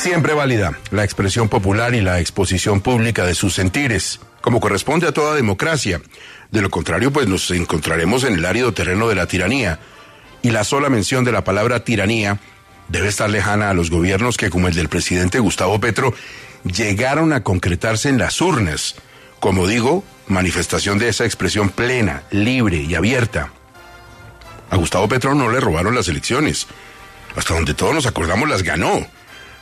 Siempre válida la expresión popular y la exposición pública de sus sentires, como corresponde a toda democracia. De lo contrario, pues nos encontraremos en el árido terreno de la tiranía. Y la sola mención de la palabra tiranía debe estar lejana a los gobiernos que, como el del presidente Gustavo Petro, llegaron a concretarse en las urnas. Como digo, manifestación de esa expresión plena, libre y abierta. A Gustavo Petro no le robaron las elecciones. Hasta donde todos nos acordamos las ganó.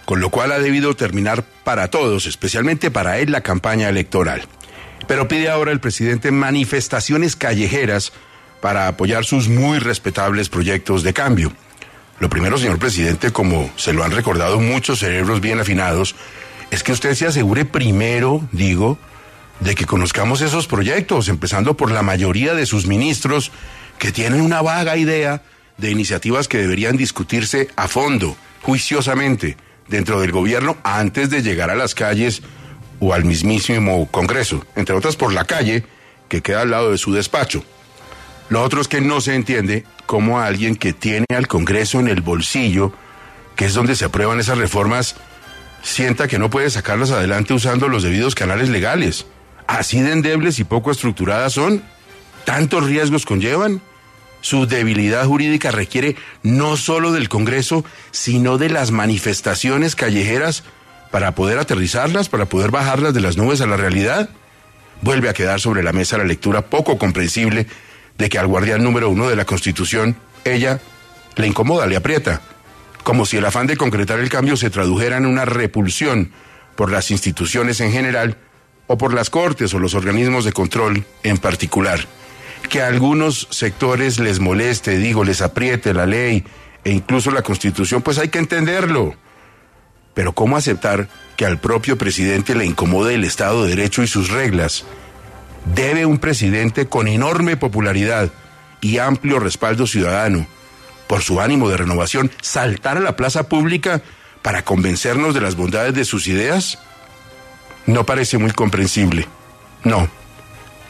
Con lo cual ha debido terminar para todos, especialmente para él, la campaña electoral. Pero pide ahora el presidente manifestaciones callejeras para apoyar sus muy respetables proyectos de cambio. Lo primero, señor presidente, como se lo han recordado muchos cerebros bien afinados, es que usted se asegure primero, digo, de que conozcamos esos proyectos, empezando por la mayoría de sus ministros que tienen una vaga idea de iniciativas que deberían discutirse a fondo, juiciosamente, dentro del gobierno antes de llegar a las calles o al mismísimo Congreso, entre otras por la calle que queda al lado de su despacho. Lo otro es que no se entiende cómo alguien que tiene al Congreso en el bolsillo, que es donde se aprueban esas reformas, sienta que no puede sacarlas adelante usando los debidos canales legales. Así de endebles y poco estructuradas son, tantos riesgos conllevan. Su debilidad jurídica requiere no solo del Congreso, sino de las manifestaciones callejeras para poder aterrizarlas, para poder bajarlas de las nubes a la realidad. Vuelve a quedar sobre la mesa la lectura poco comprensible de que al guardián número uno de la Constitución, ella le incomoda, le aprieta, como si el afán de concretar el cambio se tradujera en una repulsión por las instituciones en general o por las cortes o los organismos de control en particular. Que a algunos sectores les moleste, digo, les apriete la ley e incluso la Constitución, pues hay que entenderlo. Pero ¿cómo aceptar que al propio presidente le incomode el Estado de Derecho y sus reglas? Debe un presidente con enorme popularidad y amplio respaldo ciudadano, por su ánimo de renovación, saltar a la plaza pública para convencernos de las bondades de sus ideas? No parece muy comprensible. No.